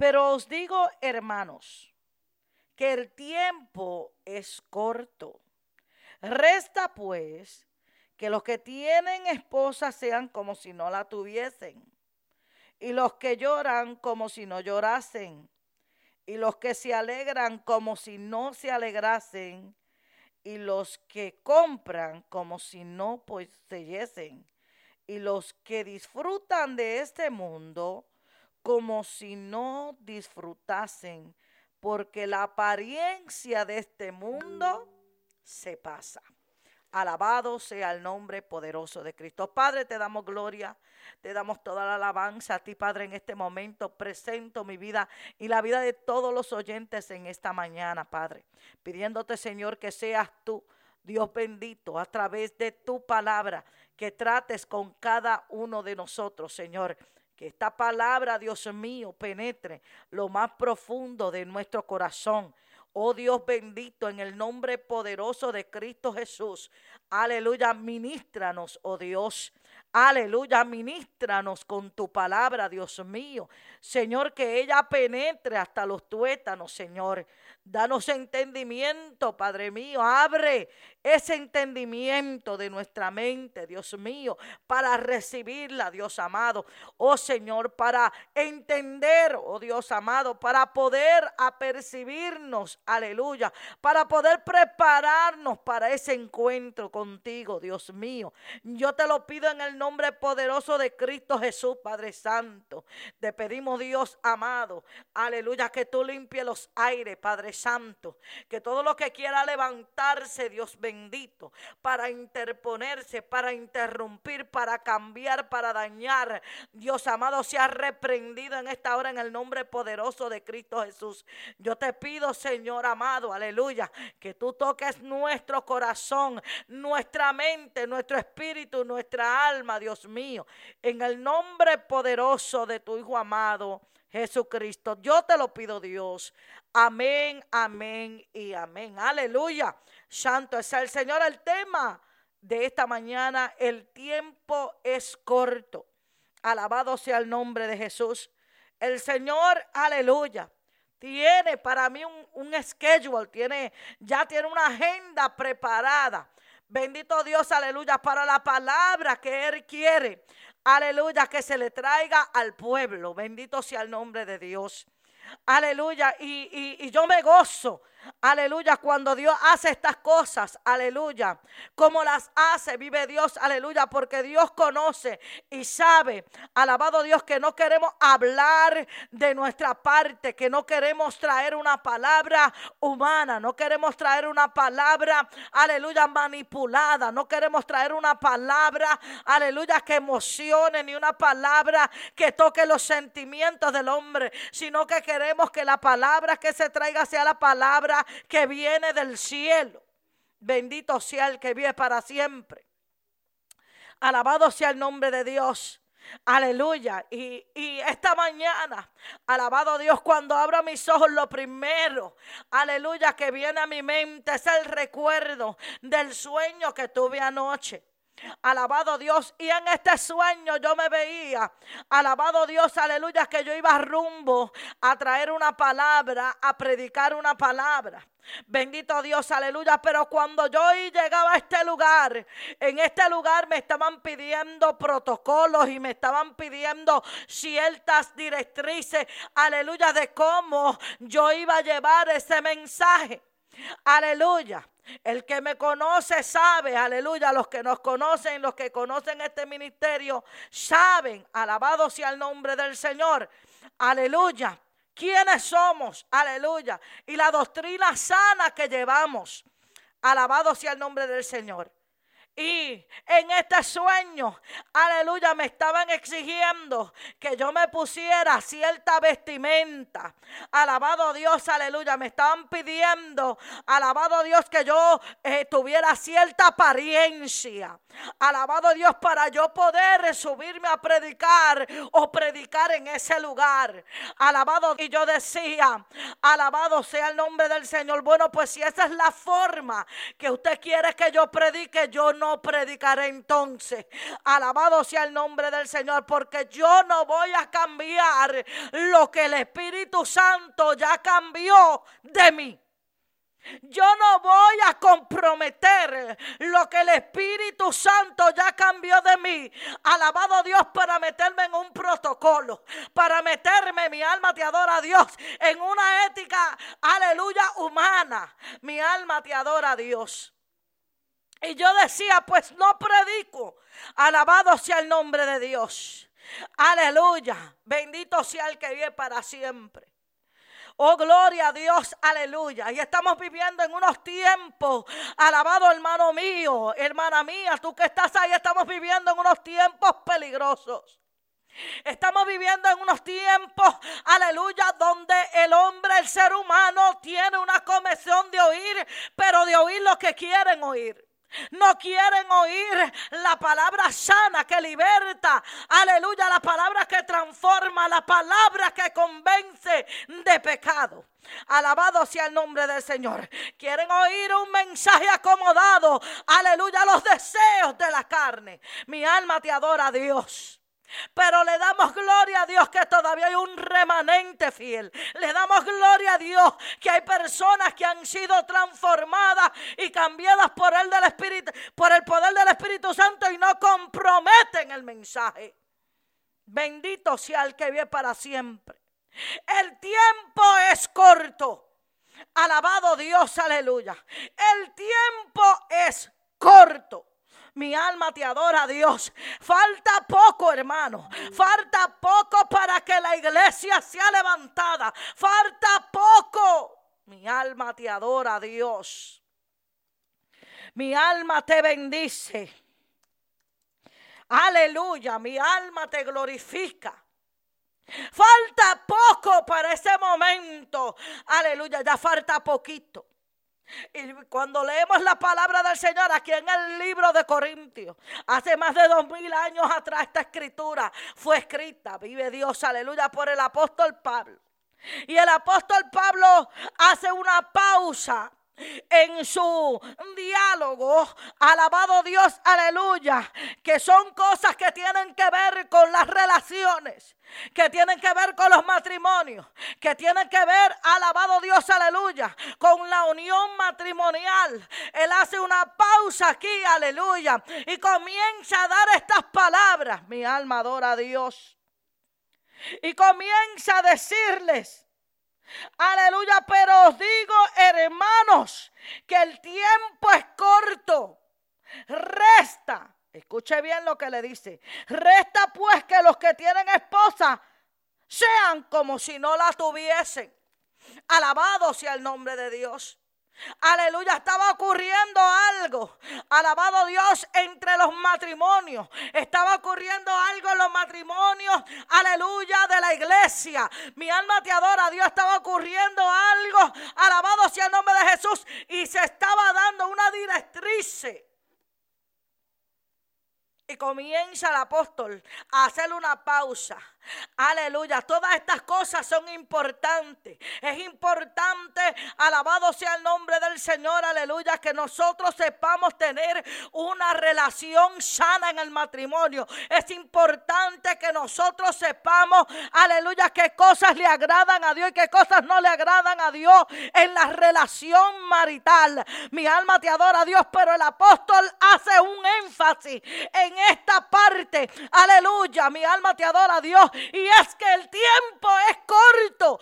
Pero os digo, hermanos, que el tiempo es corto. Resta pues que los que tienen esposa sean como si no la tuviesen, y los que lloran como si no llorasen, y los que se alegran como si no se alegrasen, y los que compran como si no poseyesen, y los que disfrutan de este mundo como si no disfrutasen, porque la apariencia de este mundo se pasa. Alabado sea el nombre poderoso de Cristo. Padre, te damos gloria, te damos toda la alabanza a ti, Padre, en este momento. Presento mi vida y la vida de todos los oyentes en esta mañana, Padre. Pidiéndote, Señor, que seas tú, Dios bendito, a través de tu palabra, que trates con cada uno de nosotros, Señor. Que esta palabra, Dios mío, penetre lo más profundo de nuestro corazón Oh Dios bendito, en el nombre poderoso de Cristo Jesús. Aleluya, ministranos, oh Dios. Aleluya, ministranos con tu palabra, Dios mío. Señor, que ella penetre hasta los tuétanos, Señor. Danos entendimiento, Padre mío. Abre ese entendimiento de nuestra mente, Dios mío, para recibirla, Dios amado. Oh Señor, para entender, oh Dios amado, para poder apercibirnos, aleluya, para poder prepararnos para ese encuentro contigo, Dios mío. Yo te lo pido en el nombre poderoso de Cristo Jesús, Padre Santo. Te pedimos, Dios amado, aleluya, que tú limpies los aires, Padre Santo, que todo lo que quiera levantarse, Dios bendito para interponerse, para interrumpir, para cambiar, para dañar. Dios amado, se ha reprendido en esta hora en el nombre poderoso de Cristo Jesús. Yo te pido, Señor amado, aleluya, que tú toques nuestro corazón, nuestra mente, nuestro espíritu, nuestra alma, Dios mío, en el nombre poderoso de tu Hijo amado. Jesucristo. Yo te lo pido, Dios. Amén, amén y amén. Aleluya. Santo es el Señor. El tema de esta mañana, el tiempo es corto. Alabado sea el nombre de Jesús. El Señor, aleluya, tiene para mí un, un schedule, tiene, ya tiene una agenda preparada. Bendito Dios, aleluya, para la palabra que Él quiere. Aleluya, que se le traiga al pueblo. Bendito sea el nombre de Dios. Aleluya. Y, y, y yo me gozo Aleluya, cuando Dios hace estas cosas, aleluya, como las hace, vive Dios, aleluya, porque Dios conoce y sabe, alabado Dios, que no queremos hablar de nuestra parte, que no queremos traer una palabra humana, no queremos traer una palabra, aleluya, manipulada, no queremos traer una palabra, aleluya, que emocione, ni una palabra que toque los sentimientos del hombre, sino que queremos que la palabra que se traiga sea la palabra que viene del cielo. Bendito sea el que vive para siempre. Alabado sea el nombre de Dios. Aleluya. Y, y, esta mañana, alabado Dios, cuando abro mis ojos, lo primero, aleluya, que viene a mi mente es el recuerdo del sueño que tuve anoche. Alabado Dios. Y en este sueño yo me veía. Alabado Dios, aleluya, que yo iba rumbo a traer una palabra, a predicar una palabra. Bendito Dios, aleluya. Pero cuando yo llegaba a este lugar, en este lugar me estaban pidiendo protocolos y me estaban pidiendo ciertas directrices, aleluya, de cómo yo iba a llevar ese mensaje. Aleluya. El que me conoce sabe, aleluya, los que nos conocen, los que conocen este ministerio, saben, alabado sea el nombre del Señor, aleluya, quiénes somos, aleluya, y la doctrina sana que llevamos, alabado sea el nombre del Señor. Y en este sueño, aleluya, me estaban exigiendo que yo me pusiera cierta vestimenta. Alabado Dios, aleluya. Me estaban pidiendo, alabado Dios, que yo eh, tuviera cierta apariencia. Alabado Dios, para yo poder subirme a predicar o predicar en ese lugar. Alabado. Y yo decía, alabado sea el nombre del Señor. Bueno, pues si esa es la forma que usted quiere que yo predique, yo no no predicaré entonces. Alabado sea el nombre del Señor, porque yo no voy a cambiar lo que el Espíritu Santo ya cambió de mí. Yo no voy a comprometer lo que el Espíritu Santo ya cambió de mí. Alabado Dios para meterme en un protocolo, para meterme, mi alma te adora a Dios, en una ética, aleluya, humana. Mi alma te adora a Dios. Y yo decía, pues no predico. Alabado sea el nombre de Dios. Aleluya. Bendito sea el que vive para siempre. Oh, gloria a Dios, aleluya. Y estamos viviendo en unos tiempos, alabado hermano mío, hermana mía, tú que estás ahí, estamos viviendo en unos tiempos peligrosos. Estamos viviendo en unos tiempos, aleluya, donde el hombre, el ser humano, tiene una comisión de oír, pero de oír lo que quieren oír. No quieren oír la palabra sana que liberta. Aleluya, la palabra que transforma, la palabra que convence de pecado. Alabado sea el nombre del Señor. Quieren oír un mensaje acomodado. Aleluya, los deseos de la carne. Mi alma te adora Dios. Pero le damos gloria a Dios que todavía hay un remanente fiel. Le damos gloria a Dios que hay personas que han sido transformadas y cambiadas por el del Espíritu, por el poder del Espíritu Santo y no comprometen el mensaje. Bendito sea el que vive para siempre. El tiempo es corto. Alabado Dios, aleluya. El tiempo es corto. Mi alma te adora, Dios. Falta poco, hermano. Falta poco para que la iglesia sea levantada. Falta poco. Mi alma te adora, Dios. Mi alma te bendice. Aleluya, mi alma te glorifica. Falta poco para ese momento. Aleluya, ya falta poquito. Y cuando leemos la palabra del Señor aquí en el libro de Corintios, hace más de dos mil años atrás esta escritura fue escrita, vive Dios, aleluya, por el apóstol Pablo. Y el apóstol Pablo hace una pausa en su diálogo, alabado Dios, aleluya, que son cosas que tienen que ver con las relaciones, que tienen que ver con los matrimonios, que tienen que ver, alabado Dios, aleluya, con la unión matrimonial. Él hace una pausa aquí, aleluya, y comienza a dar estas palabras. Mi alma adora a Dios. Y comienza a decirles, Aleluya, pero os digo, hermanos, que el tiempo es corto. Resta, escuche bien lo que le dice. Resta pues que los que tienen esposa sean como si no la tuviesen. Alabado sea el nombre de Dios. Aleluya, estaba ocurriendo algo. Alabado Dios entre los matrimonios. Estaba ocurriendo algo en los matrimonios. Aleluya de la iglesia. Mi alma te adora. Dios estaba ocurriendo algo. Alabado sea el nombre de Jesús. Y se estaba dando una directriz y comienza el apóstol a hacer una pausa. Aleluya, todas estas cosas son importantes. Es importante, alabado sea el nombre del Señor, aleluya, que nosotros sepamos tener una relación sana en el matrimonio. Es importante que nosotros sepamos, aleluya, qué cosas le agradan a Dios y qué cosas no le agradan a Dios en la relación marital. Mi alma te adora a Dios, pero el apóstol hace un énfasis en esta parte. Aleluya, mi alma te adora a Dios. Y es que el tiempo es corto.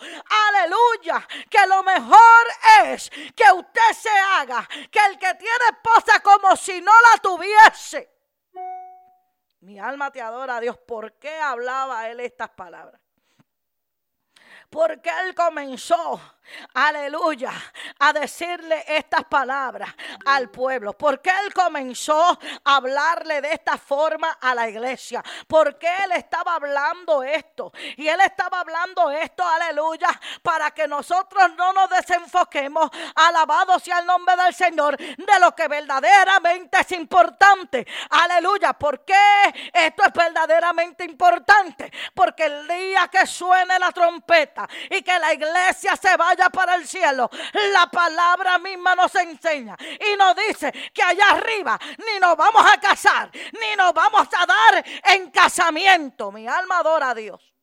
Aleluya. Que lo mejor es que usted se haga. Que el que tiene esposa como si no la tuviese. Mi alma te adora Dios. ¿Por qué hablaba él estas palabras? Porque él comenzó aleluya, a decirle estas palabras al pueblo. Porque él comenzó a hablarle de esta forma a la iglesia. Porque él estaba hablando esto. Y él estaba hablando esto, aleluya, para que nosotros no nos desenfoquemos, alabado sea el nombre del Señor, de lo que verdaderamente es importante. Aleluya. ¿Por qué esto es verdaderamente importante? Porque el día que suene la trompeta, y que la iglesia se vaya para el cielo. La palabra misma nos enseña y nos dice que allá arriba ni nos vamos a casar, ni nos vamos a dar en casamiento. Mi alma adora a Dios.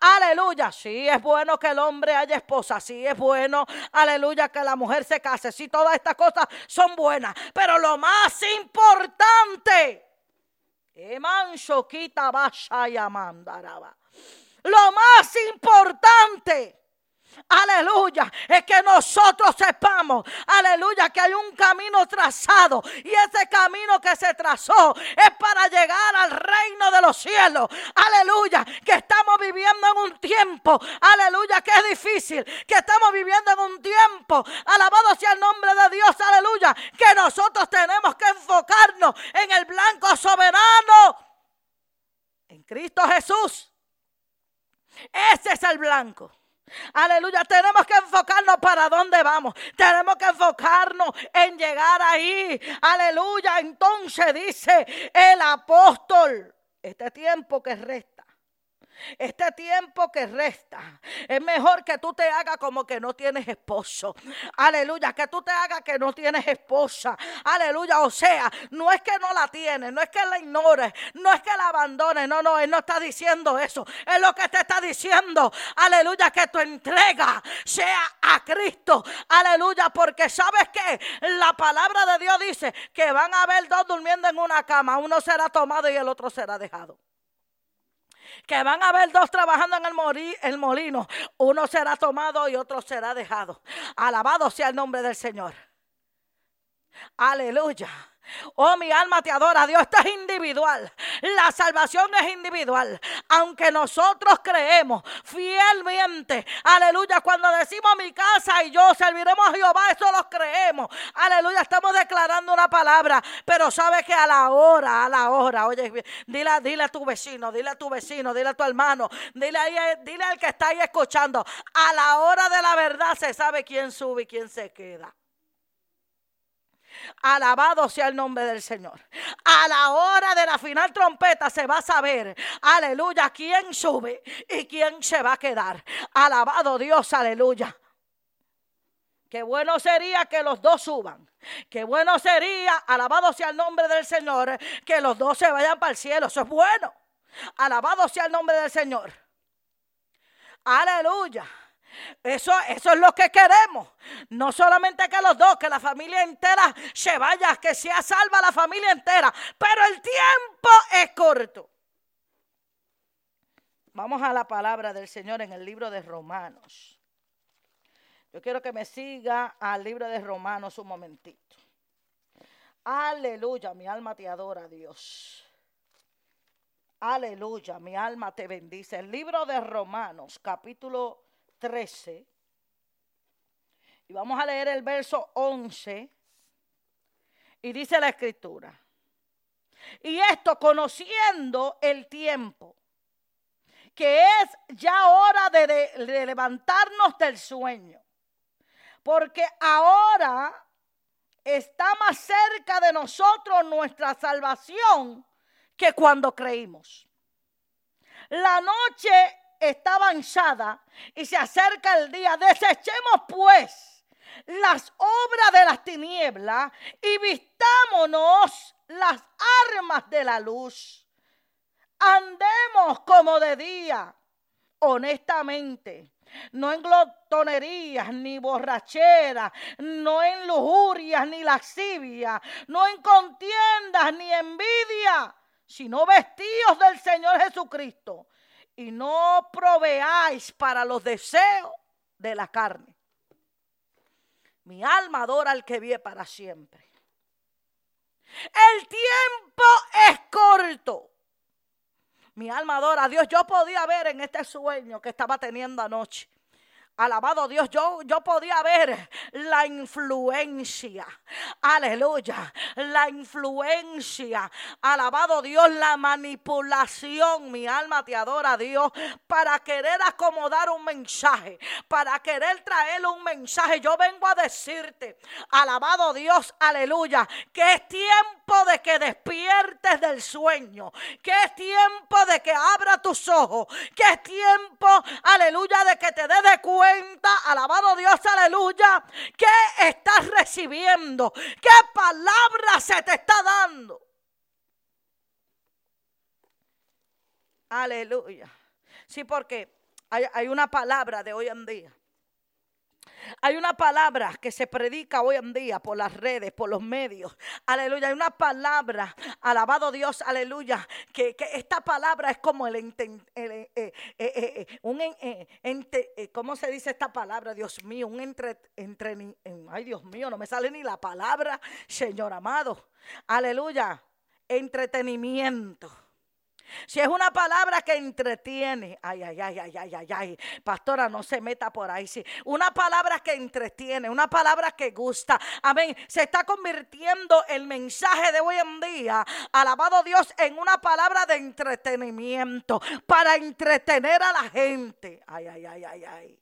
Aleluya. Sí es bueno que el hombre haya esposa. Sí es bueno. Aleluya. Que la mujer se case. Sí, todas estas cosas son buenas. Pero lo más importante. Lo más importante Aleluya. Es que nosotros sepamos, aleluya, que hay un camino trazado. Y ese camino que se trazó es para llegar al reino de los cielos. Aleluya. Que estamos viviendo en un tiempo, aleluya, que es difícil. Que estamos viviendo en un tiempo, alabado sea el nombre de Dios, aleluya. Que nosotros tenemos que enfocarnos en el blanco soberano. En Cristo Jesús. Ese es el blanco. Aleluya, tenemos que enfocarnos para dónde vamos. Tenemos que enfocarnos en llegar ahí. Aleluya, entonces dice el apóstol, este tiempo que resta este tiempo que resta, es mejor que tú te hagas como que no tienes esposo. Aleluya, que tú te hagas que no tienes esposa. Aleluya, o sea, no es que no la tienes, no es que la ignores, no es que la abandones. No, no, Él no está diciendo eso. Es lo que te está diciendo. Aleluya, que tu entrega sea a Cristo. Aleluya, porque sabes que la palabra de Dios dice que van a haber dos durmiendo en una cama. Uno será tomado y el otro será dejado que van a haber dos trabajando en el, el molino. Uno será tomado y otro será dejado. Alabado sea el nombre del Señor. Aleluya. Oh, mi alma te adora. Dios, esto es individual. La salvación es individual. Aunque nosotros creemos fielmente, aleluya, cuando decimos mi casa y yo serviremos a Jehová, eso lo creemos. Aleluya, estamos declarando una palabra. Pero sabe que a la hora, a la hora, oye, dile, dile a tu vecino, dile a tu vecino, dile a tu hermano, dile, dile al que está ahí escuchando. A la hora de la verdad se sabe quién sube y quién se queda. Alabado sea el nombre del Señor. A la hora de la final trompeta se va a saber, aleluya, quién sube y quién se va a quedar. Alabado Dios, aleluya. Qué bueno sería que los dos suban. Qué bueno sería, alabado sea el nombre del Señor, que los dos se vayan para el cielo. Eso es bueno. Alabado sea el nombre del Señor. Aleluya. Eso, eso es lo que queremos. No solamente que los dos, que la familia entera se vaya, que sea salva la familia entera. Pero el tiempo es corto. Vamos a la palabra del Señor en el libro de Romanos. Yo quiero que me siga al libro de Romanos un momentito. Aleluya, mi alma te adora, Dios. Aleluya, mi alma te bendice. El libro de Romanos, capítulo 13. Y vamos a leer el verso 11. Y dice la escritura. Y esto conociendo el tiempo, que es ya hora de, de levantarnos del sueño. Porque ahora está más cerca de nosotros nuestra salvación que cuando creímos. La noche está avanzada y se acerca el día. Desechemos pues las obras de las tinieblas y vistámonos las armas de la luz. Andemos como de día, honestamente, no en glotonerías ni borracheras, no en lujurias ni lascivias, no en contiendas ni envidia, sino vestidos del Señor Jesucristo y no proveáis para los deseos de la carne. Mi alma adora al que vive para siempre. El tiempo es corto. Mi alma adora a Dios. Yo podía ver en este sueño que estaba teniendo anoche Alabado Dios, yo, yo podía ver la influencia. Aleluya. La influencia. Alabado Dios, la manipulación. Mi alma te adora, Dios, para querer acomodar un mensaje, para querer traer un mensaje. Yo vengo a decirte, alabado Dios, aleluya, que es tiempo de que despiertes del sueño, que es tiempo de que abra tus ojos, que es tiempo, aleluya, de que te des de cuenta, alabado Dios, aleluya, que estás recibiendo, qué palabra se te está dando. Aleluya. Sí, porque hay, hay una palabra de hoy en día hay una palabra que se predica hoy en día por las redes, por los medios. Aleluya. Hay una palabra, alabado Dios, aleluya. Que, esta palabra es como el, un ¿cómo se dice esta palabra? Dios mío, un entre, ay Dios mío, no me sale ni la palabra, Señor amado. Aleluya. Entretenimiento. Si es una palabra que entretiene, ay, ay, ay, ay, ay, ay, ay, pastora, no se meta por ahí. Sí. Una palabra que entretiene, una palabra que gusta. Amén. Se está convirtiendo el mensaje de hoy en día, alabado Dios, en una palabra de entretenimiento para entretener a la gente. Ay, ay, ay, ay, ay.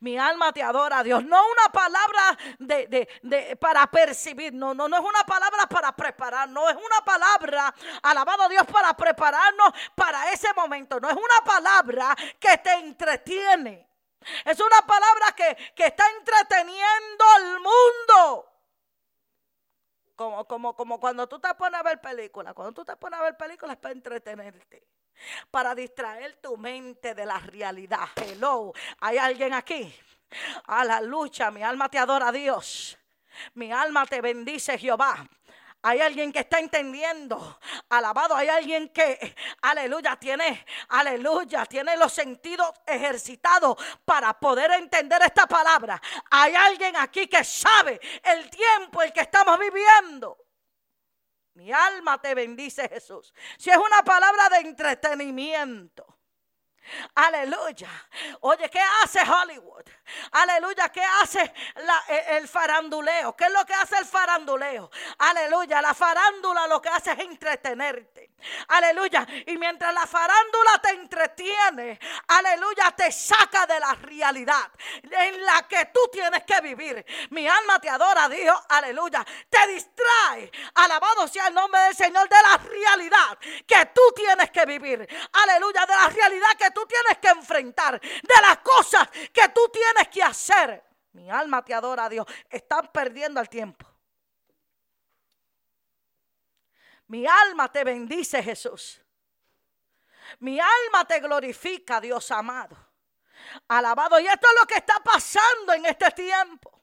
Mi alma te adora, Dios. No una palabra de, para percibir. No, no, no es una palabra para preparar. No es una palabra, alabado Dios, para prepararnos para ese momento. No es una palabra que te entretiene. Es una palabra que, que está entreteniendo al mundo. Como, como, como cuando tú te pones a ver películas. Cuando tú te pones a ver películas es para entretenerte para distraer tu mente de la realidad. Hello, ¿hay alguien aquí? A la lucha, mi alma te adora Dios. Mi alma te bendice Jehová. Hay alguien que está entendiendo. Alabado, hay alguien que, aleluya, tiene, aleluya, tiene los sentidos ejercitados para poder entender esta palabra. Hay alguien aquí que sabe el tiempo el que estamos viviendo. Mi alma te bendice Jesús. Si es una palabra de entretenimiento. Aleluya. Oye, ¿qué hace Hollywood? Aleluya, ¿qué hace el faranduleo? ¿Qué es lo que hace el faranduleo? Aleluya, la farándula lo que hace es entretenerte. Aleluya. Y mientras la farándula te entretiene, aleluya, te saca de la realidad en la que tú tienes que vivir. Mi alma te adora, Dios. Aleluya. Te distrae. Alabado sea el nombre del Señor de la realidad que tú tienes que vivir. Aleluya, de la realidad que tú tienes que enfrentar. De las cosas que tú tienes que hacer. Mi alma te adora, Dios. Están perdiendo el tiempo. Mi alma te bendice, Jesús. Mi alma te glorifica, Dios amado. Alabado. Y esto es lo que está pasando en este tiempo.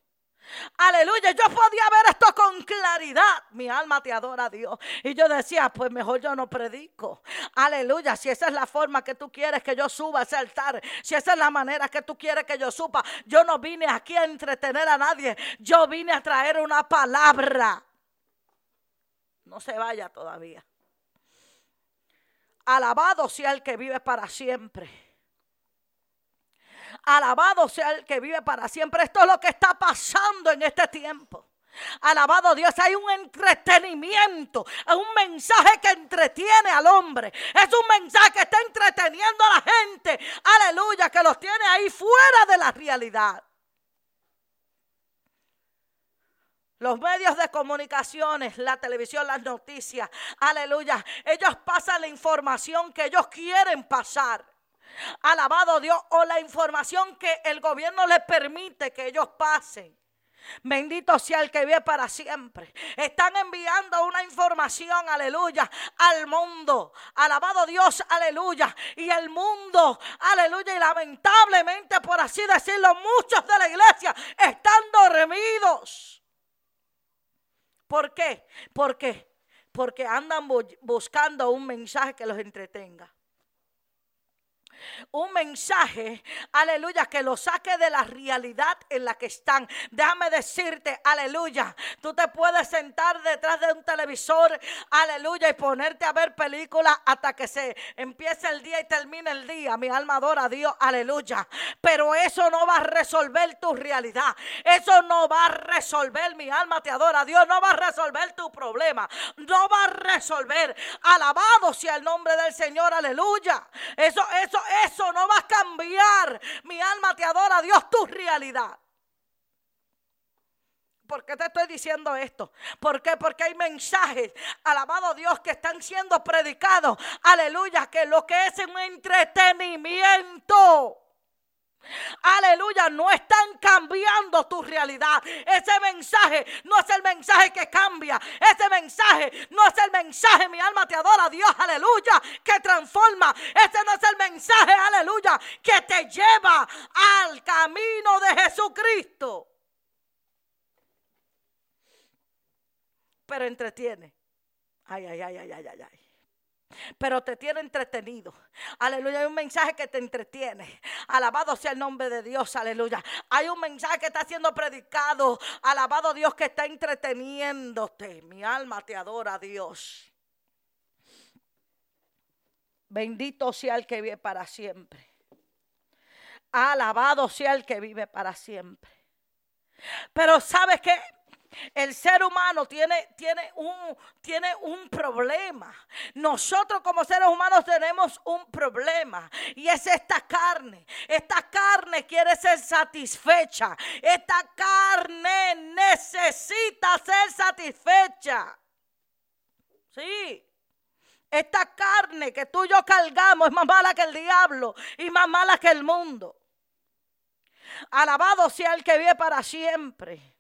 Aleluya, yo podía ver esto con claridad. Mi alma te adora, Dios. Y yo decía, pues mejor yo no predico. Aleluya, si esa es la forma que tú quieres que yo suba a ese altar, si esa es la manera que tú quieres que yo suba, yo no vine aquí a entretener a nadie. Yo vine a traer una palabra. No se vaya todavía. Alabado sea el que vive para siempre. Alabado sea el que vive para siempre. Esto es lo que está pasando en este tiempo. Alabado Dios, hay un entretenimiento, un mensaje que entretiene al hombre, es un mensaje que está entreteniendo a la gente, aleluya, que los tiene ahí fuera de la realidad. Los medios de comunicaciones, la televisión, las noticias, aleluya. Ellos pasan la información que ellos quieren pasar. Alabado Dios, o la información que el gobierno les permite que ellos pasen. Bendito sea el que vive para siempre. Están enviando una información, aleluya, al mundo. Alabado Dios, aleluya. Y el mundo, aleluya. Y lamentablemente, por así decirlo, muchos de la iglesia están dormidos. ¿Por qué? Porque porque andan buscando un mensaje que los entretenga un mensaje, aleluya, que lo saque de la realidad en la que están. Déjame decirte, aleluya, tú te puedes sentar detrás de un televisor, aleluya, y ponerte a ver películas hasta que se empiece el día y termine el día. Mi alma adora a Dios, aleluya. Pero eso no va a resolver tu realidad. Eso no va a resolver, mi alma te adora Dios, no va a resolver tu problema. No va a resolver. Alabado sea el nombre del Señor, aleluya. Eso, eso, eso no va a cambiar. Mi alma te adora, Dios, tu realidad. ¿por qué te estoy diciendo esto? ¿Por qué? Porque hay mensajes, alabado Dios, que están siendo predicados. Aleluya, que lo que es un entretenimiento. Aleluya, no están cambiando tu realidad. Ese mensaje no es el mensaje que cambia. Ese mensaje no es el mensaje, mi alma te adora, Dios, aleluya, que transforma. Ese no es el mensaje, aleluya, que te lleva al camino de Jesucristo. Pero entretiene. Ay, ay, ay, ay, ay, ay, ay pero te tiene entretenido. Aleluya, hay un mensaje que te entretiene. Alabado sea el nombre de Dios, aleluya. Hay un mensaje que está siendo predicado. Alabado Dios que está entreteniéndote. Mi alma te adora, Dios. Bendito sea el que vive para siempre. Alabado sea el que vive para siempre. Pero ¿sabes qué? El ser humano tiene, tiene, un, tiene un problema. Nosotros como seres humanos tenemos un problema y es esta carne. Esta carne quiere ser satisfecha. Esta carne necesita ser satisfecha. Sí. Esta carne que tú y yo cargamos es más mala que el diablo y más mala que el mundo. Alabado sea el que vive para siempre.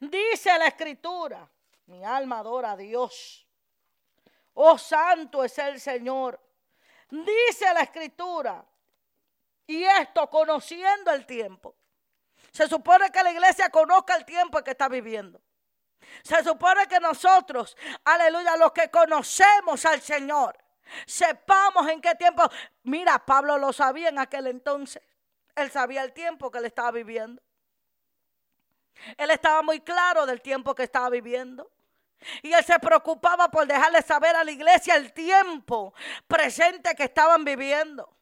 Dice la escritura, mi alma adora a Dios. Oh, santo es el Señor. Dice la escritura, y esto conociendo el tiempo. Se supone que la iglesia conozca el tiempo que está viviendo. Se supone que nosotros, aleluya, los que conocemos al Señor, sepamos en qué tiempo. Mira, Pablo lo sabía en aquel entonces. Él sabía el tiempo que él estaba viviendo. Él estaba muy claro del tiempo que estaba viviendo. Y él se preocupaba por dejarle saber a la iglesia el tiempo presente que estaban viviendo.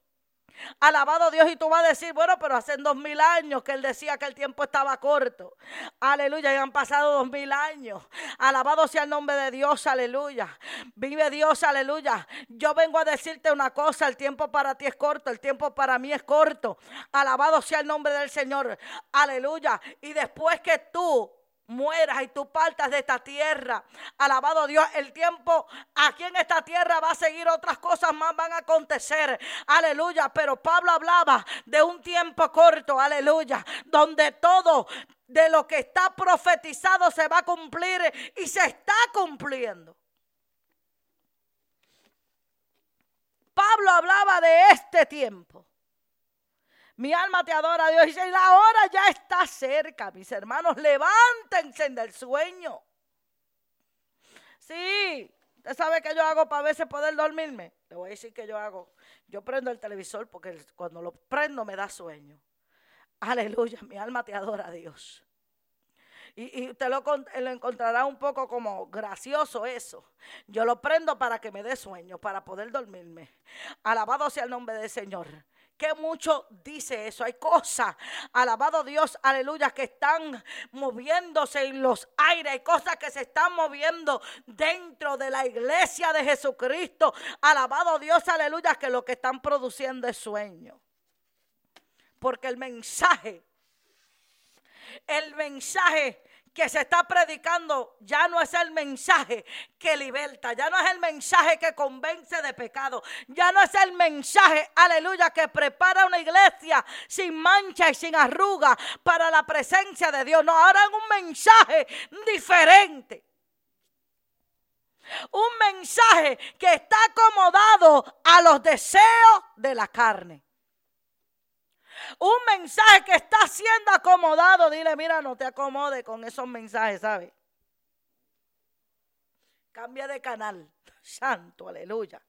Alabado Dios y tú vas a decir, bueno, pero hace dos mil años que él decía que el tiempo estaba corto. Aleluya, ya han pasado dos mil años. Alabado sea el nombre de Dios, aleluya. Vive Dios, aleluya. Yo vengo a decirte una cosa, el tiempo para ti es corto, el tiempo para mí es corto. Alabado sea el nombre del Señor, aleluya. Y después que tú mueras y tú partas de esta tierra. Alabado Dios, el tiempo aquí en esta tierra va a seguir otras cosas más van a acontecer. Aleluya, pero Pablo hablaba de un tiempo corto, aleluya, donde todo de lo que está profetizado se va a cumplir y se está cumpliendo. Pablo hablaba de este tiempo. Mi alma te adora, Dios. Dice, la hora ya está cerca, mis hermanos. Levántense del sueño. Sí, usted sabe que yo hago para a veces poder dormirme. Le voy a decir que yo hago. Yo prendo el televisor porque cuando lo prendo me da sueño. Aleluya, mi alma te adora, Dios. Y, y, usted lo, lo, encontrará un poco como gracioso eso. Yo lo prendo para que me dé sueño, para poder dormirme. Alabado sea el nombre del Señor que mucho dice eso. Hay cosas, alabado Dios, aleluya, que están moviéndose en los aires. Hay cosas que se están moviendo dentro de la iglesia de Jesucristo. Alabado Dios, aleluya, que lo que están produciendo es sueño. Porque el mensaje, el mensaje que se está predicando ya no es el mensaje que liberta, ya no es el mensaje que convence de pecado, ya no es el mensaje, aleluya, que prepara una iglesia sin mancha y sin arruga para la presencia de Dios. No, ahora es un mensaje diferente. Un mensaje que está acomodado a los deseos de la carne. Un mensaje que está siendo acomodado. Dile, mira, no te acomode con esos mensajes, ¿sabes? Cambia de canal. Santo, aleluya.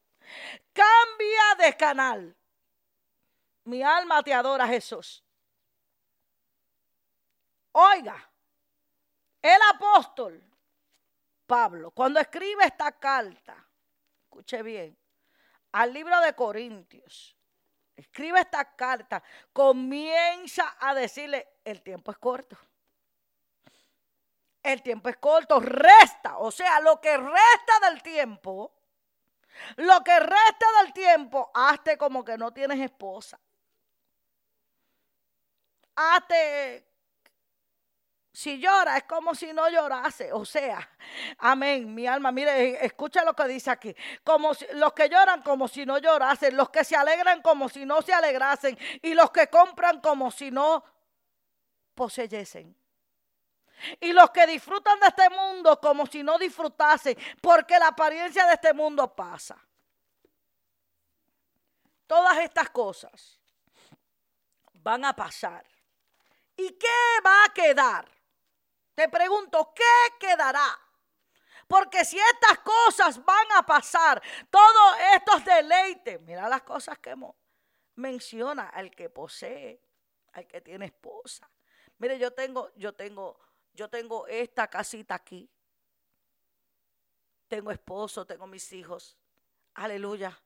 Cambia de canal. Mi alma te adora, Jesús. Oiga, el apóstol Pablo, cuando escribe esta carta, escuche bien, al libro de Corintios, escribe esta carta, comienza a decirle, el tiempo es corto. El tiempo es corto, resta, o sea, lo que resta del tiempo, lo que resta del tiempo, hazte como que no tienes esposa. Hazte Si llora es como si no llorase. O sea, amén, mi alma, mire, escucha lo que dice aquí. Como los que lloran como si no llorasen, los que se alegran como si no se alegrasen y los que compran como si no poseyesen. Y los que disfrutan de este mundo como si no disfrutasen, porque la apariencia de este mundo pasa. Todas estas cosas van a pasar. ¿Y qué va a quedar? Te pregunto, ¿qué quedará? Porque si estas cosas van a pasar, todos estos deleites, mira las cosas que menciona al que posee, al que tiene esposa. Mire, yo tengo, yo tengo, yo tengo esta casita aquí. Tengo esposo, tengo mis hijos. Aleluya.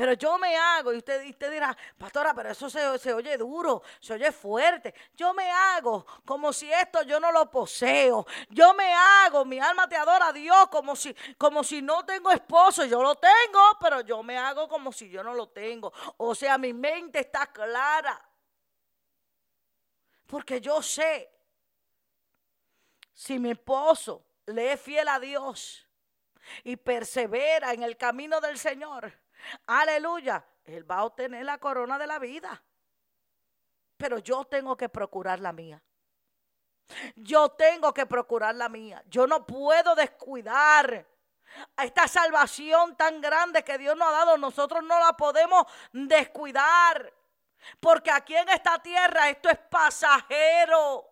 Pero yo me hago, y usted, usted dirá, pastora, pero eso se, se, oye duro, se oye fuerte. Yo me hago como si esto yo no lo poseo. Yo me hago, mi alma te adora a Dios como si, como si no tengo esposo. Yo lo tengo, pero yo me hago como si yo no lo tengo. O sea, mi mente está clara. Porque yo sé, si mi esposo le es fiel a Dios y persevera en el camino del Señor, Aleluya. Él va a obtener la corona de la vida. Pero yo tengo que procurar la mía. Yo tengo que procurar la mía. Yo no puedo descuidar esta salvación tan grande que Dios nos ha dado. Nosotros no la podemos descuidar. Porque aquí en esta tierra esto es pasajero.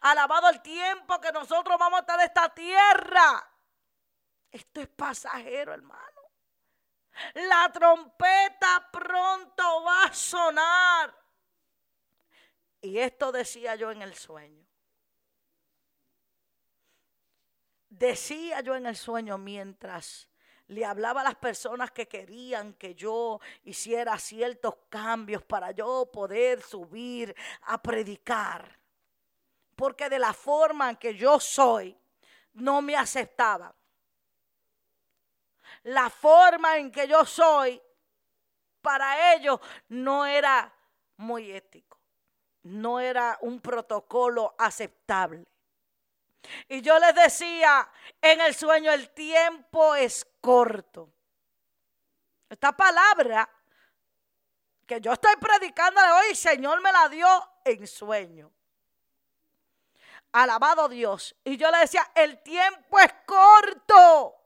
Alabado el tiempo que nosotros vamos a estar en esta tierra. Esto es pasajero, hermano. La trompeta pronto va a sonar. Y esto decía yo en el sueño. Decía yo en el sueño mientras le hablaba a las personas que querían que yo hiciera ciertos cambios para yo poder subir a predicar. Porque de la forma en que yo soy, no me aceptaban la forma en que yo soy, para ellos no era muy ético, no era un protocolo aceptable. Y yo les decía en el sueño, el tiempo es corto. Esta palabra que yo estoy predicando de hoy, Señor me la dio en sueño. Alabado Dios. Y yo le decía, el tiempo es corto.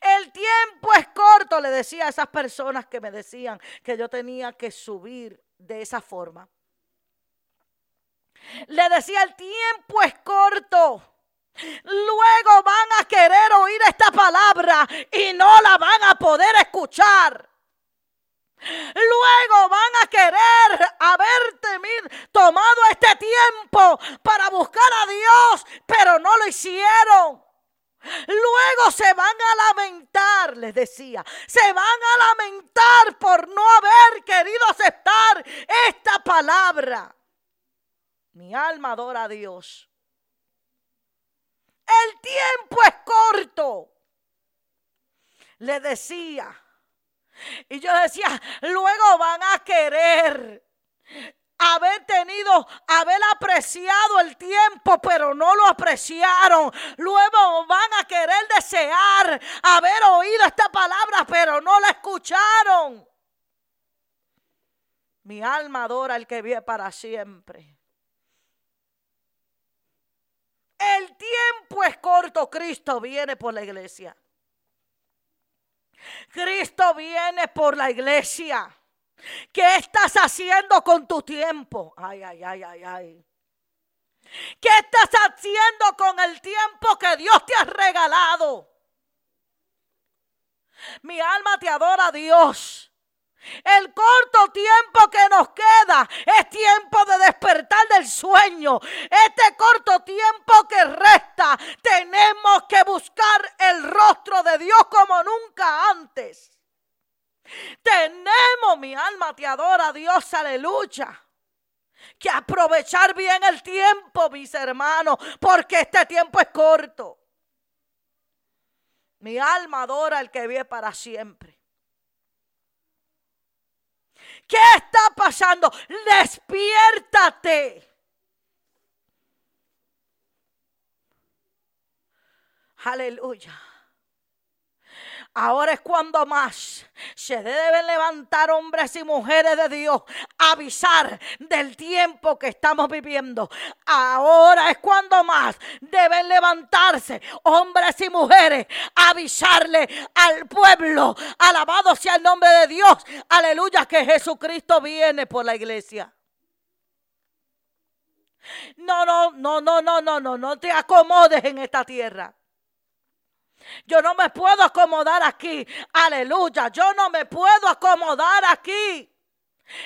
El tiempo es corto, le decía a esas personas que me decían que yo tenía que subir de esa forma. Le decía, el tiempo es corto. Luego van a querer oír esta palabra y no la van a poder escuchar. Luego van a querer haberte tomado este tiempo para buscar a Dios, pero no lo hicieron. Luego se van a lamentar, les decía, se van a lamentar por no haber querido aceptar esta palabra. Mi alma adora a Dios. El tiempo es corto. Le decía. Y yo decía, luego van a querer haber tenido, haber apreciado el tiempo, pero no lo apreciaron. Luego van a querer desear haber oído esta palabra, pero no la escucharon. Mi alma adora al que vive para siempre. El tiempo es corto, Cristo viene por la iglesia. Cristo viene por la iglesia. ¿Qué estás haciendo con tu tiempo? Ay, ay, ay, ay, ay. ¿Qué estás haciendo con el tiempo que Dios te ha regalado? Mi alma te adora Dios. El corto tiempo que nos queda es tiempo de despertar del sueño. Este corto tiempo que resta, tenemos que buscar el rostro de Dios como nunca antes. Tenemos, mi alma te adora, Dios, aleluya. Que aprovechar bien el tiempo, mis hermanos, porque este tiempo es corto. Mi alma adora al que vive para siempre. ¿Qué está pasando? Despiértate. Aleluya. Ahora es cuando más se deben levantar hombres y mujeres de Dios, avisar del tiempo que estamos viviendo. Ahora es cuando más deben levantarse hombres y mujeres, avisarle al pueblo, alabado sea el nombre de Dios, aleluya, que Jesucristo viene por la iglesia. No, no, no, no, no, no, no, no te acomodes en esta tierra. Yo no me puedo acomodar aquí. Aleluya. Yo no me puedo acomodar aquí.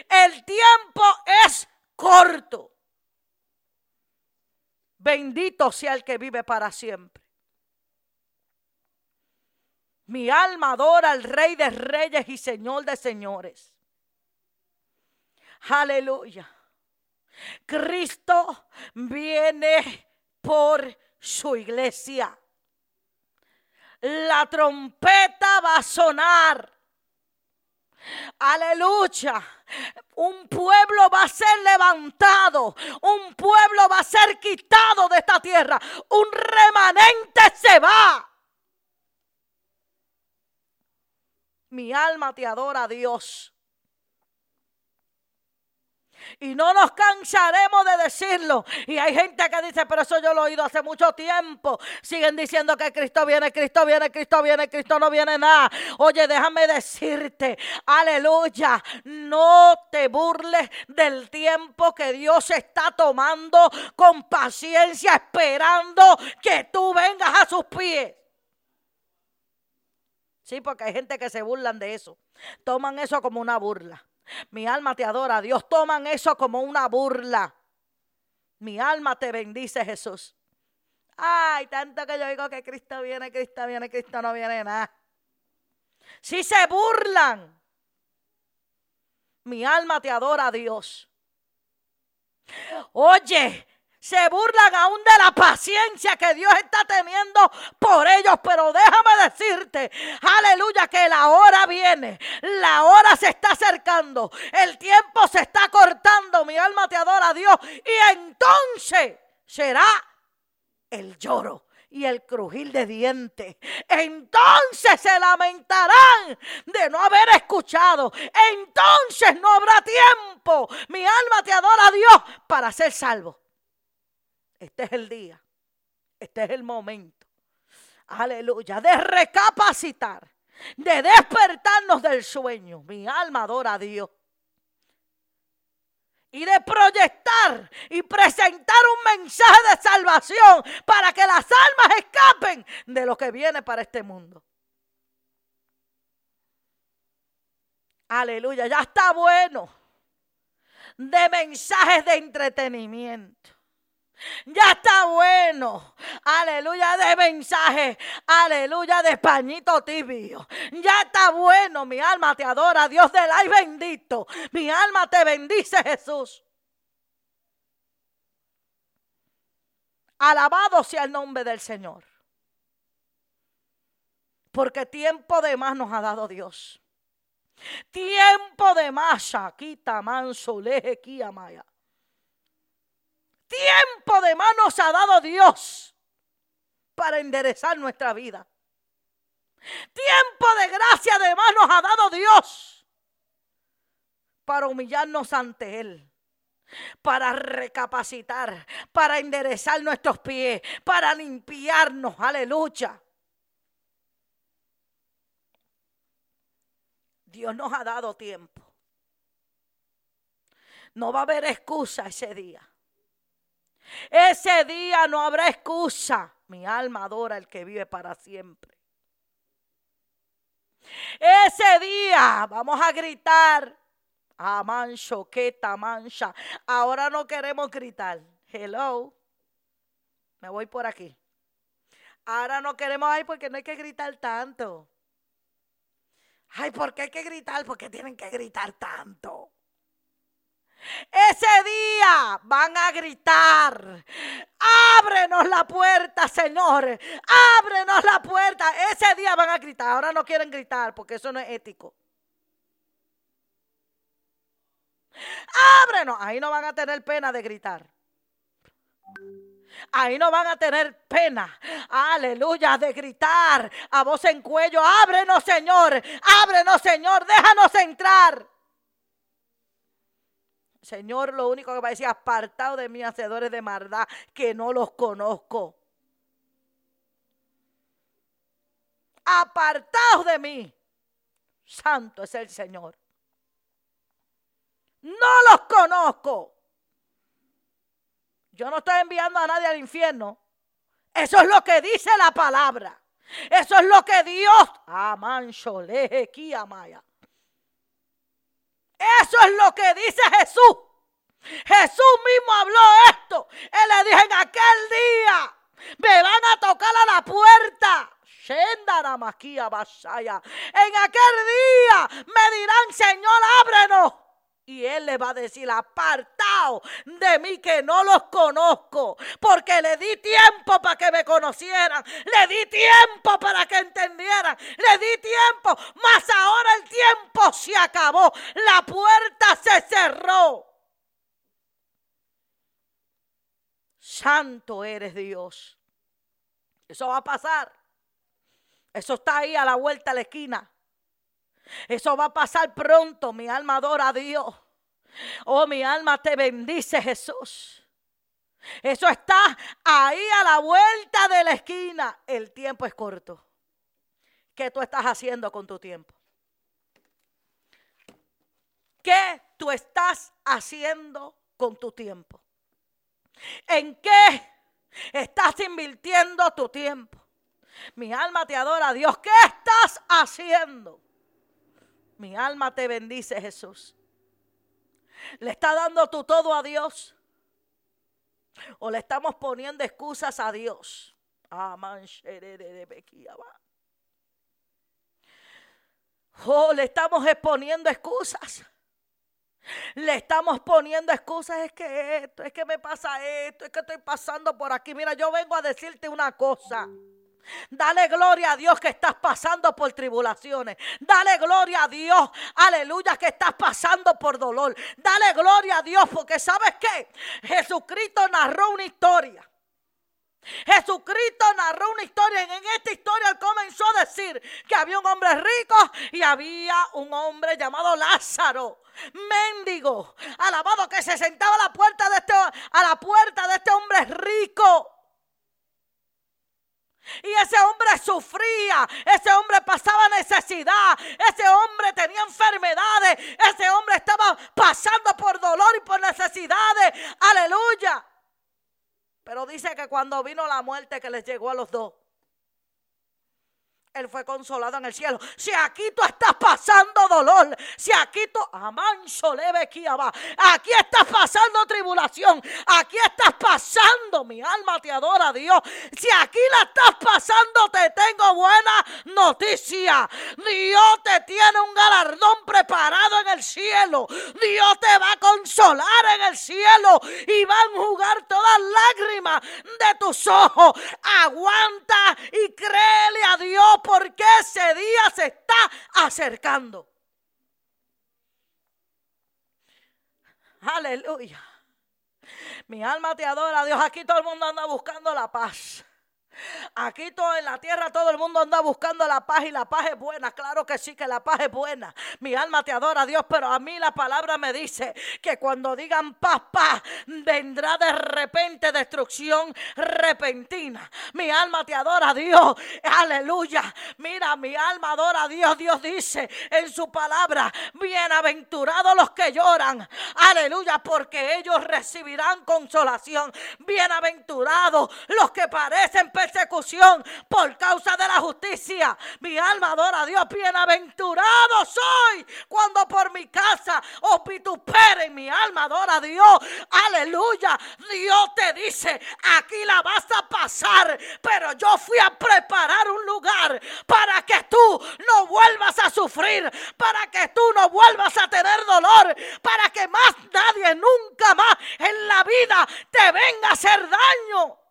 El tiempo es corto. Bendito sea el que vive para siempre. Mi alma adora al Rey de Reyes y Señor de Señores. Aleluya. Cristo viene por su iglesia la trompeta va a sonar. Aleluya. Un pueblo va a ser levantado. Un pueblo va a ser quitado de esta tierra. Un remanente se va. Mi alma te adora, Dios. Y no nos cansaremos de decirlo. Y hay gente que dice, pero eso yo lo he oído hace mucho tiempo. Siguen diciendo que Cristo viene, Cristo viene, Cristo viene, Cristo no viene nada. Oye, déjame decirte, aleluya, no te burles del tiempo que Dios está tomando con paciencia, esperando que tú vengas a sus pies. Sí, porque hay gente que se burlan de eso. Toman eso como una burla. Mi alma te adora. Dios toman eso como una burla. Mi alma te bendice, Jesús. Ay, tanto que yo digo que Cristo viene, Cristo viene, Cristo no viene nada. Si se burlan, mi alma te adora, Dios. Oye, se burlan aún de la paciencia que Dios está teniendo por ellos. Pero déjame decirte, aleluya, que la hora viene, la hora se está acercando, el tiempo se está cortando. Mi alma te adora a Dios. Y entonces será el lloro y el crujir de dientes. Entonces se lamentarán de no haber escuchado. Entonces no habrá tiempo. Mi alma te adora a Dios para ser salvo. Este es el día. Este es el momento. Aleluya. De recapacitar. De despertarnos del sueño. Mi alma adora a Dios. Y de proyectar y presentar un mensaje de salvación para que las almas escapen de lo que viene para este mundo. Aleluya, ya está bueno de mensajes de entretenimiento. Ya está bueno. Aleluya de mensaje. Aleluya de pañito tibio. Ya está bueno. Mi alma te adora. Dios del ay bendito. Mi alma te bendice Jesús. Alabado sea el nombre del Señor. Porque tiempo de más nos ha dado Dios. Tiempo de más. Quita manso leje maya tiempo de manos ha dado Dios para enderezar nuestra vida. Tiempo de gracia de manos ha dado Dios para humillarnos ante Él para recapacitar, para enderezar nuestros pies, para limpiarnos, aleluya. Dios nos ha dado tiempo. No va a haber excusa ese día. Ese día no habrá excusa. Mi alma adora al que vive para siempre. Ese día vamos a gritar. Amancho, queta mancha. Ahora no queremos gritar. Hello. Me voy por aquí. Ahora no queremos, ay, porque no hay que gritar tanto. Ay, ¿por qué hay que gritar? Porque tienen que gritar tanto. Ese día van a gritar, ábrenos la puerta, Señor, ábrenos la puerta. Ese día van a gritar, ahora no quieren gritar porque eso no es ético. Ábrenos. Ahí no van a tener pena de gritar. Ahí no van a tener pena, aleluya, de gritar a voz en cuello, ábrenos Señor, ábrenos Señor, déjanos entrar. Señor, lo único que va a decir, apartado de mí, hacedores de maldad, que no los conozco. Apartados de mí. Santo es el Señor. No los conozco. Yo no estoy enviando a nadie al infierno. Eso es lo que dice la palabra. Eso es lo que Dios. Amaya. Eso es lo que dice Jesús. Jesús mismo habló esto. Él le dijo en aquel día, me van a tocar a la puerta. En aquel día me dirán, Señor, ábrenos. Y él le va a decir, apartado de mí que no los conozco, porque le di tiempo para que me conocieran, le di tiempo para que entendieran, le di tiempo, mas ahora el tiempo se acabó, la puerta se cerró. Santo eres Dios. Eso va a pasar. Eso está ahí a la vuelta de la esquina. Eso va a pasar pronto. Mi alma adora a Dios. Oh, mi alma te bendice, Jesús. Eso está ahí a la vuelta de la esquina. El tiempo es corto. ¿Qué tú estás haciendo con tu tiempo? ¿Qué tú estás haciendo con tu tiempo? ¿En qué estás invirtiendo tu tiempo? Mi alma te adora, Dios. ¿Qué estás haciendo? Mi alma te bendice, Jesús. ¿Le está dando tu todo a Dios? ¿O le estamos poniendo excusas a Dios? Oh, le estamos exponiendo excusas. Le estamos poniendo excusas, es que esto, es que me pasa esto, es que estoy pasando por aquí. Mira, yo vengo a decirte una cosa. Dale gloria a Dios que estás pasando por tribulaciones. Dale gloria a Dios, aleluya, que estás pasando por dolor. Dale gloria a Dios porque sabes qué? Jesucristo narró una historia. Jesucristo narró una historia. En esta historia él comenzó a decir que había un hombre rico y había un hombre llamado Lázaro. Mendigo, alabado que se sentaba a la puerta de este, a la puerta de este hombre rico. Y ese hombre sufría, ese hombre pasaba necesidad, ese hombre tenía enfermedades, ese hombre estaba pasando por dolor y por necesidades. Aleluya. Pero dice que cuando vino la muerte que les llegó a los dos, él fue consolado en el cielo. Si aquí tú estás pasando dolor, si aquí tú, amanso leve aquí aquí estás pasando tribulación, aquí estás pasando, mi alma te adora Dios. Si aquí la estás pasando, te tengo buena noticia. Dios te tiene un galardón preparado en el cielo. Dios te va a consolar en el cielo y van a jugar todas lágrimas de tus ojos. Aguanta y créele a Dios porque ese día se está acercando. Aleluya. Mi alma te adora, Dios. Aquí todo el mundo anda buscando la paz. Aquí todo en la tierra todo el mundo anda buscando la paz y la paz es buena. Claro que sí que la paz es buena. Mi alma te adora, Dios, pero a mí la palabra me dice que cuando digan paz, paz, vendrá de repente destrucción repentina. Mi alma te adora, Dios. Aleluya. Mira, mi alma adora a Dios. Dios dice en su palabra, bienaventurados los que lloran. Aleluya, porque ellos recibirán consolación. Bienaventurados los que parecen persecución por causa de la justicia. Mi alma adora a Dios. Bienaventurado soy cuando por mi casa os vituperen. Mi alma adora a Dios. Aleluya. Dios te dice, aquí la vas a pasar. Pero yo fui a preparar un lugar para que tú no vuelvas a sufrir. Para que tú no vuelvas a tener dolor. Para que más nadie nunca más en la vida te venga a hacer daño.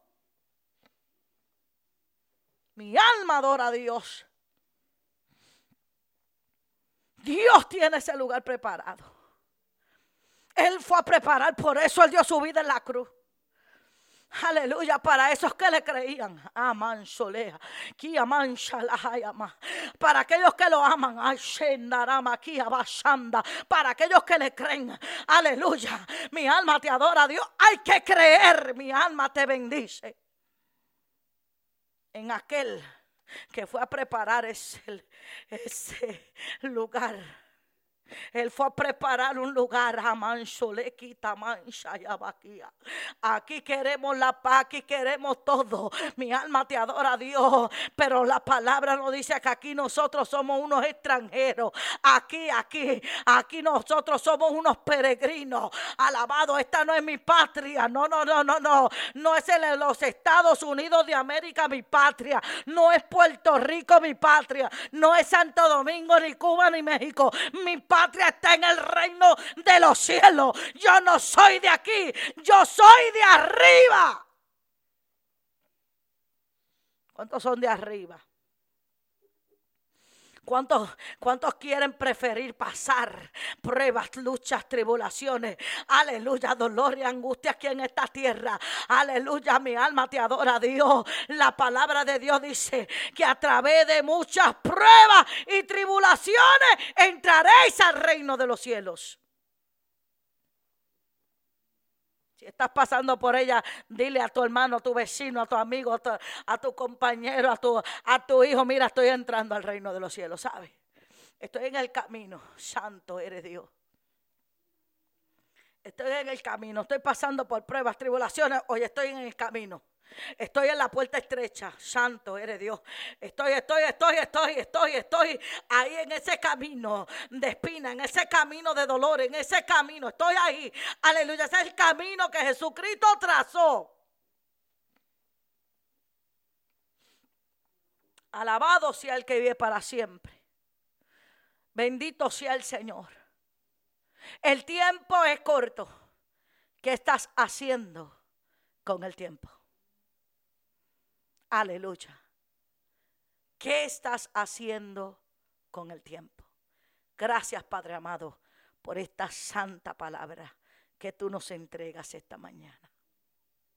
Mi alma adora a Dios. Dios tiene ese lugar preparado. Él fue a preparar, por eso Él dio su vida en la cruz. Aleluya, para esos que le creían. Aman solea. Para aquellos que lo aman. Para aquellos que le creen. Aleluya. Mi alma te adora, Dios. Hay que creer. Mi alma te bendice. En aquel que fue a preparar ese, ese lugar él fue a preparar un lugar a quita mancha y Aquí queremos la paz, aquí queremos todo. Mi alma te adora, Dios. Pero la palabra nos dice que aquí nosotros somos unos extranjeros. Aquí, aquí, aquí nosotros somos unos peregrinos. Alabado, esta no es mi patria. No, no, no, no, no. No es en los Estados Unidos de América mi patria. No es Puerto Rico mi patria. No es Santo Domingo, ni Cuba, ni México. Mi patria patria está en el reino de los cielos. Yo no soy de aquí, yo soy de arriba. ¿Cuántos son de arriba? ¿Cuántos, ¿Cuántos, quieren preferir pasar pruebas, luchas, tribulaciones? Aleluya, dolor y angustia aquí en esta tierra. Aleluya, mi alma te adora, Dios. La palabra de Dios dice que a través de muchas pruebas y tribulaciones entraréis al reino de los cielos. Si estás pasando por ella, dile a tu hermano, a tu vecino, a tu amigo, a tu, compañero, a tu, a tu hijo, mira, estoy entrando al reino de los cielos, ¿sabes? Estoy en el camino, santo eres Dios. Estoy en el camino, estoy pasando por pruebas, tribulaciones, hoy estoy en el camino. Estoy en la puerta estrecha. Santo eres Dios. Estoy, estoy, estoy, estoy, estoy, estoy ahí en ese camino de espina, en ese camino de dolor, en ese camino. Estoy ahí. Aleluya. Ese es el camino que Jesucristo trazó. Alabado sea el que vive para siempre. Bendito sea el Señor. El tiempo es corto. ¿Qué estás haciendo con el tiempo? Aleluya. ¿Qué estás haciendo con el tiempo? Gracias, Padre amado, por esta santa palabra que tú nos entregas esta mañana.